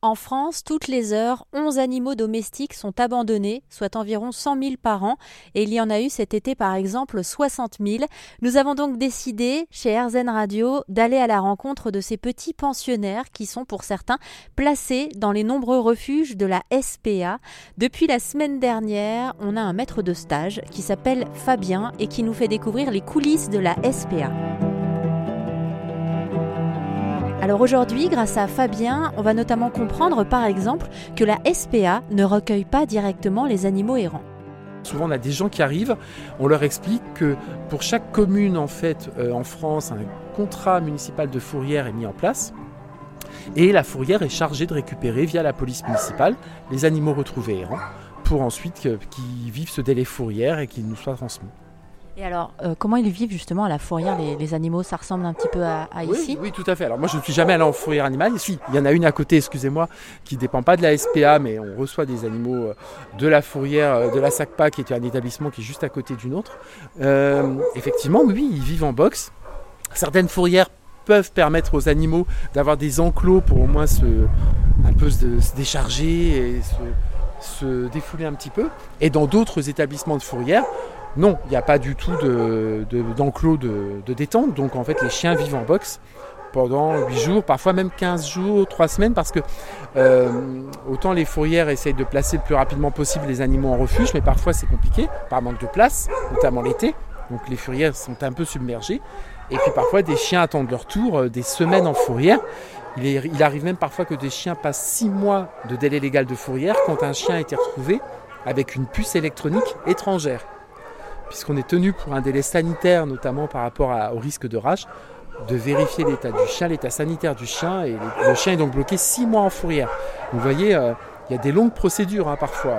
En France, toutes les heures, 11 animaux domestiques sont abandonnés, soit environ 100 000 par an, et il y en a eu cet été par exemple 60 000. Nous avons donc décidé, chez RZN Radio, d'aller à la rencontre de ces petits pensionnaires qui sont pour certains placés dans les nombreux refuges de la SPA. Depuis la semaine dernière, on a un maître de stage qui s'appelle Fabien et qui nous fait découvrir les coulisses de la SPA. Alors aujourd'hui, grâce à Fabien, on va notamment comprendre par exemple que la SPA ne recueille pas directement les animaux errants. Souvent, on a des gens qui arrivent, on leur explique que pour chaque commune euh, en France, un contrat municipal de fourrière est mis en place. Et la fourrière est chargée de récupérer via la police municipale les animaux retrouvés errants pour ensuite qu'ils vivent ce délai fourrière et qu'ils nous soient transmis. Et alors, euh, comment ils vivent justement à la fourrière, les, animaux? Ça ressemble un petit peu à, ici? oui, tout à fait. Alors moi, je ne suis jamais allé en fourrière animale. Ici, il y en a une à côté, excusez-moi, qui ne dépend pas de la SPA, mais on reçoit des animaux euh, de la fourrière, euh, de la SACPA, qui est un établissement qui est juste à côté d'une autre. effectivement, oui, ils vivent en box. Certaines fourrières peuvent permettre aux animaux d'avoir des enclos pour au moins se, un peu se, décharger et se, se défouler un petit peu. Et dans d'autres établissements de fourrière, non, il n'y a pas du tout d'enclos de, détente. Donc en fait, les chiens vivent en box pendant 8 jours, parfois même 15 jours, 3 semaines, parce que euh, autant les fourrières essayent de placer le plus rapidement possible les animaux en refuge, mais parfois c'est compliqué, par manque de place, notamment l'été. Donc les fourrières sont un peu submergées. Et puis parfois des chiens attendent leur tour euh, des semaines en fourrière. Il, il, arrive même parfois que des chiens passent 6 mois de délai légal de fourrière quand un chien a été retrouvé avec une puce électronique étrangère puisqu'on est tenu pour un délai sanitaire, notamment par rapport au risque de rage, de vérifier l'état du chien, l'état sanitaire du chien, et le chien est donc bloqué six mois en fourrière. Vous voyez, euh, il y a des longues procédures hein, parfois.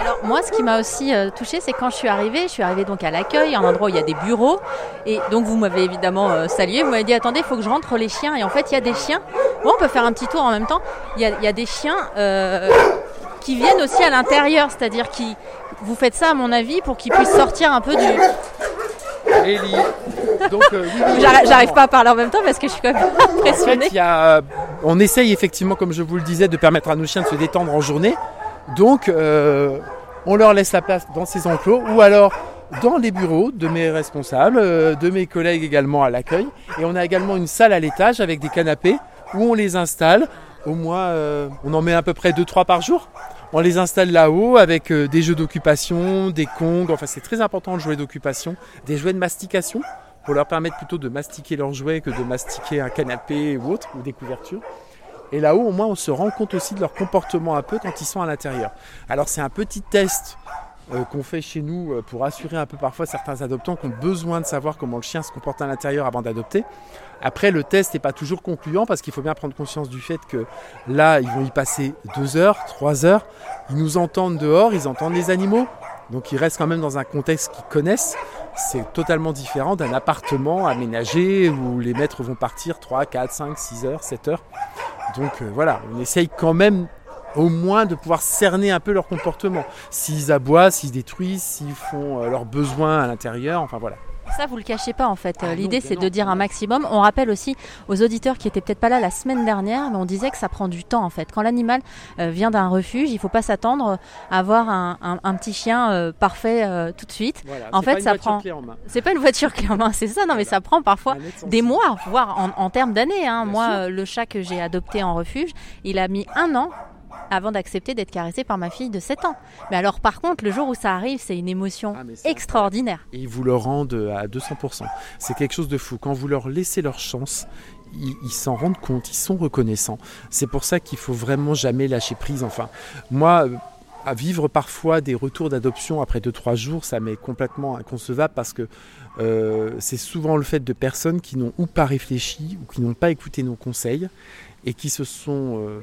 alors moi, ce qui m'a aussi euh, touché, c'est quand je suis arrivée, je suis arrivée donc à l'accueil, un endroit où il y a des bureaux, et donc vous m'avez évidemment euh, salué, vous m'avez dit attendez, il faut que je rentre les chiens, et en fait il y a des chiens. Bon, on peut faire un petit tour en même temps. Il y a, il y a des chiens qui viennent aussi à l'intérieur, c'est-à-dire qui vous faites ça à mon avis pour qu'ils puissent sortir un peu du. Ellie. Donc, euh, J'arrive pas à parler en même temps parce que je suis quand même impressionnée. En fait, euh, on essaye effectivement, comme je vous le disais, de permettre à nos chiens de se détendre en journée. Donc, euh, on leur laisse la place dans ces enclos ou alors dans les bureaux de mes responsables, de mes collègues également à l'accueil. Et on a également une salle à l'étage avec des canapés où on les installe. Au moins, on en met à peu près 2-3 par jour on les installe là-haut avec euh, des jeux d'occupation, des congs, enfin c'est très important de jouer d'occupation, des jouets de mastication pour leur permettre plutôt de mastiquer leurs jouets que de mastiquer un canapé ou autre, ou des couvertures. Et là-haut, au moins, on se rend compte aussi de leur comportement un peu quand ils sont à l'intérieur. Alors c'est un petit test euh, qu'on fait chez nous euh, pour assurer un peu parfois certains adoptants qui ont besoin de savoir comment le chien se comporte à l'intérieur avant d'adopter. Après, le test n'est pas toujours concluant parce qu'il faut bien prendre conscience du fait que là, ils vont y passer deux heures, trois heures. Ils nous entendent dehors, ils entendent les animaux. Donc ils restent quand même dans un contexte qu'ils connaissent. C'est totalement différent d'un appartement aménagé où les maîtres vont partir 3, 4, 5, 6 heures, 7 heures. Donc euh, voilà, on essaye quand même au moins de pouvoir cerner un peu leur comportement. S'ils aboient, s'ils détruisent, s'ils font euh, leurs besoins à l'intérieur, enfin voilà. Ça, vous le cachez pas en fait. Ah L'idée, c'est de dire un maximum. On rappelle aussi aux auditeurs qui étaient peut-être pas là la semaine dernière, mais on disait que ça prend du temps en fait. Quand l'animal euh, vient d'un refuge, il faut pas s'attendre à avoir un, petit chien euh, parfait tout de suite. en fait, ça prend. C'est pas une voiture clé en main, c'est ça. Non, mais ça prend parfois des mois, voire en, termes d'années. Hein. Moi, le chat que j'ai adopté en refuge, il a mis un an avant d'accepter d'être caressé par ma fille de 7 ans. Mais alors par contre, le jour où ça arrive, c'est une émotion ah, extraordinaire. Et ils vous le rendent à 200%. C'est quelque chose de fou. Quand vous leur laissez leur chance, ils s'en rendent compte, ils sont reconnaissants. C'est pour ça qu'il faut vraiment jamais lâcher prise. Enfin, moi, à vivre parfois des retours d'adoption après 2-3 jours, ça m'est complètement inconcevable parce que euh, c'est souvent le fait de personnes qui n'ont ou pas réfléchi ou qui n'ont pas écouté nos conseils et qui se sont euh,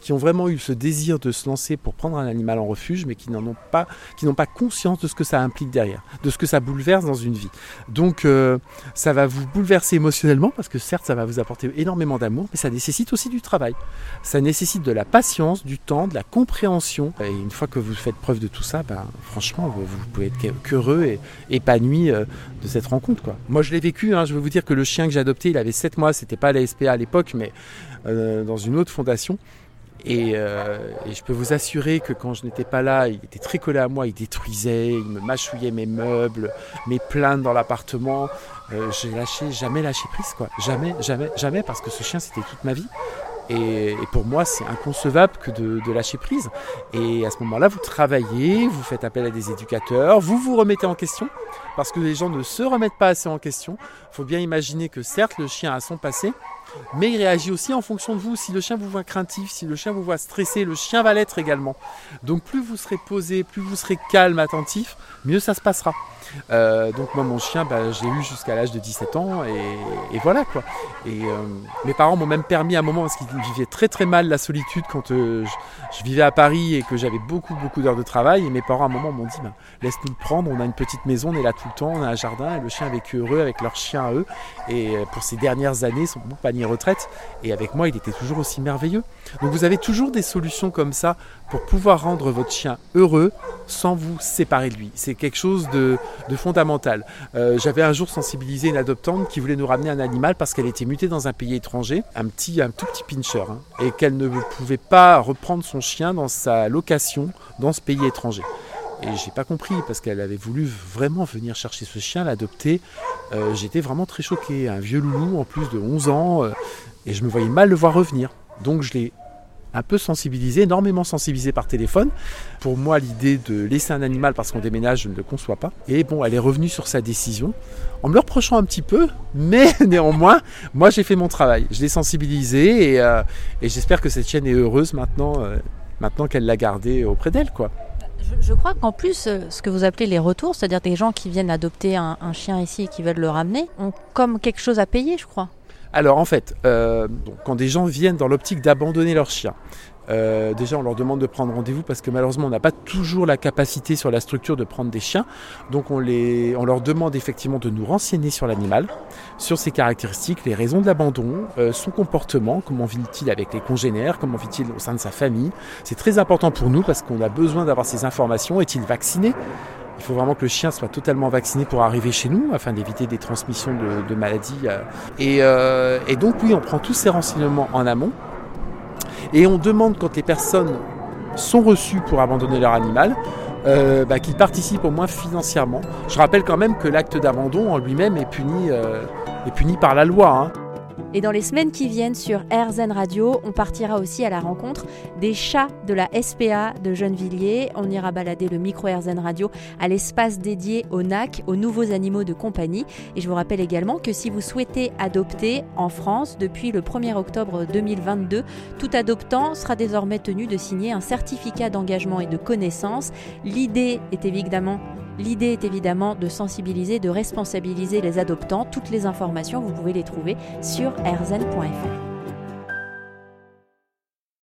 qui ont vraiment eu ce désir de se lancer pour prendre un animal en refuge, mais qui n'en ont pas, qui n'ont pas conscience de ce que ça implique derrière, de ce que ça bouleverse dans une vie. Donc euh, ça va vous bouleverser émotionnellement parce que certes ça va vous apporter énormément d'amour, mais ça nécessite aussi du travail. Ça nécessite de la patience, du temps, de la compréhension. Et une fois que vous faites preuve de tout ça, ben, franchement vous, pouvez être qu'heureux et épanoui euh, de cette rencontre. Moi je l'ai vécu, hein, je veux vous dire que le chien que j'ai adopté, il avait 7 mois, c'était pas la SPA à l'époque, mais euh, dans une autre fondation. Euh, et, je peux vous assurer que quand je n'étais pas là, il était très collé à moi, il détruisait, il me mâchouillait mes meubles, mes plaintes dans l'appartement. Euh, j'ai lâché, jamais lâché prise, quoi. Jamais, jamais, jamais, parce que ce chien, c'était toute ma vie. Et, pour moi, c'est inconcevable que de, lâcher prise. Et à ce moment-là, vous travaillez, vous faites appel à des éducateurs, vous vous remettez en question, parce que les gens ne se remettent pas assez en question. Il faut bien imaginer que certes, le chien a son passé, mais il réagit aussi en fonction de vous. Si le chien vous voit craintif, si le chien vous voit stressé, le chien va l'être également. Donc plus vous serez posé, plus vous serez calme, attentif, mieux ça se passera. Euh, donc moi mon chien, bah, je l'ai eu jusqu'à l'âge de 17 ans et, voilà quoi. Et euh, mes parents m'ont même permis à un moment parce qu'ils vivaient très très mal la solitude quand euh, je, vivais à Paris et que j'avais beaucoup beaucoup d'heures de travail. Et mes parents à un moment m'ont dit bah, laisse-nous le prendre, on a une petite maison, on est là tout le temps, on a un jardin et le chien a vécu heureux avec leur chien à eux. Et pour ces dernières années, son panier retraite. Et avec moi, il était toujours aussi merveilleux. Donc vous avez toujours des solutions comme ça pour pouvoir rendre votre chien heureux sans vous séparer de lui. C'est quelque chose de, fondamental. Euh, j'avais un jour sensibilisé une adoptante qui voulait nous ramener un animal parce qu'elle était mutée dans un pays étranger, un petit, un tout petit pincher, hein, et qu'elle ne pouvait pas reprendre son chien dans sa location dans ce pays étranger. Et j'ai pas compris parce qu'elle avait voulu vraiment venir chercher ce chien, l'adopter. Euh, j'étais vraiment très choqué. Un vieux loulou en plus de 11 ans. Euh, et je me voyais mal le voir revenir. Donc je l'ai un peu sensibilisé, énormément sensibilisé par téléphone. Pour moi, l'idée de laisser un animal parce qu'on déménage, je ne le conçois pas. Et bon, elle est revenue sur sa décision en me le reprochant un petit peu, mais néanmoins, moi j'ai fait mon travail. Je l'ai sensibilisé et, euh, j'espère que cette chienne est heureuse maintenant, maintenant qu'elle l'a gardée auprès d'elle, quoi. Je, crois qu'en plus, euh, ce que vous appelez les retours, c'est-à-dire des gens qui viennent adopter un, chien ici et qui veulent le ramener, ont comme quelque chose à payer, je crois. Alors en fait, euh, quand des gens viennent dans l'optique d'abandonner leur chien, euh, déjà, on leur demande de prendre rendez-vous parce que malheureusement, on n'a pas toujours la capacité sur la structure de prendre des chiens. Donc, on, leur demande effectivement de nous renseigner sur l'animal, sur ses caractéristiques, les raisons de l'abandon, euh, son comportement, comment vit-il avec les congénères, comment vit-il au sein de sa famille. C'est très important pour nous parce qu'on a besoin d'avoir ces informations. Est-il vacciné? Il faut vraiment que le chien soit totalement vacciné pour arriver chez nous, afin d'éviter des transmissions de, maladies. Euh. et, donc oui, on prend tous ces renseignements en amont. Et on demande quand les personnes sont reçues pour abandonner leur animal, euh, bah, qu'ils participent au moins financièrement. Je rappelle quand même que l'acte d'abandon en lui-même est puni, euh, est puni par la loi. Hein. Et dans les semaines qui viennent sur RZN Radio, on partira aussi à la rencontre des chats de la SPA de Gennevilliers. On ira balader le micro RZN Radio à l'espace dédié au NAC, aux nouveaux animaux de compagnie. Et je vous rappelle également que si vous souhaitez adopter en France depuis le 1er octobre 2022, tout adoptant sera désormais tenu de signer un certificat d'engagement et de connaissance. L'idée est évidemment L'idée est évidemment de sensibiliser, de responsabiliser les adoptants. Toutes les informations, vous pouvez les trouver sur rzn.fr.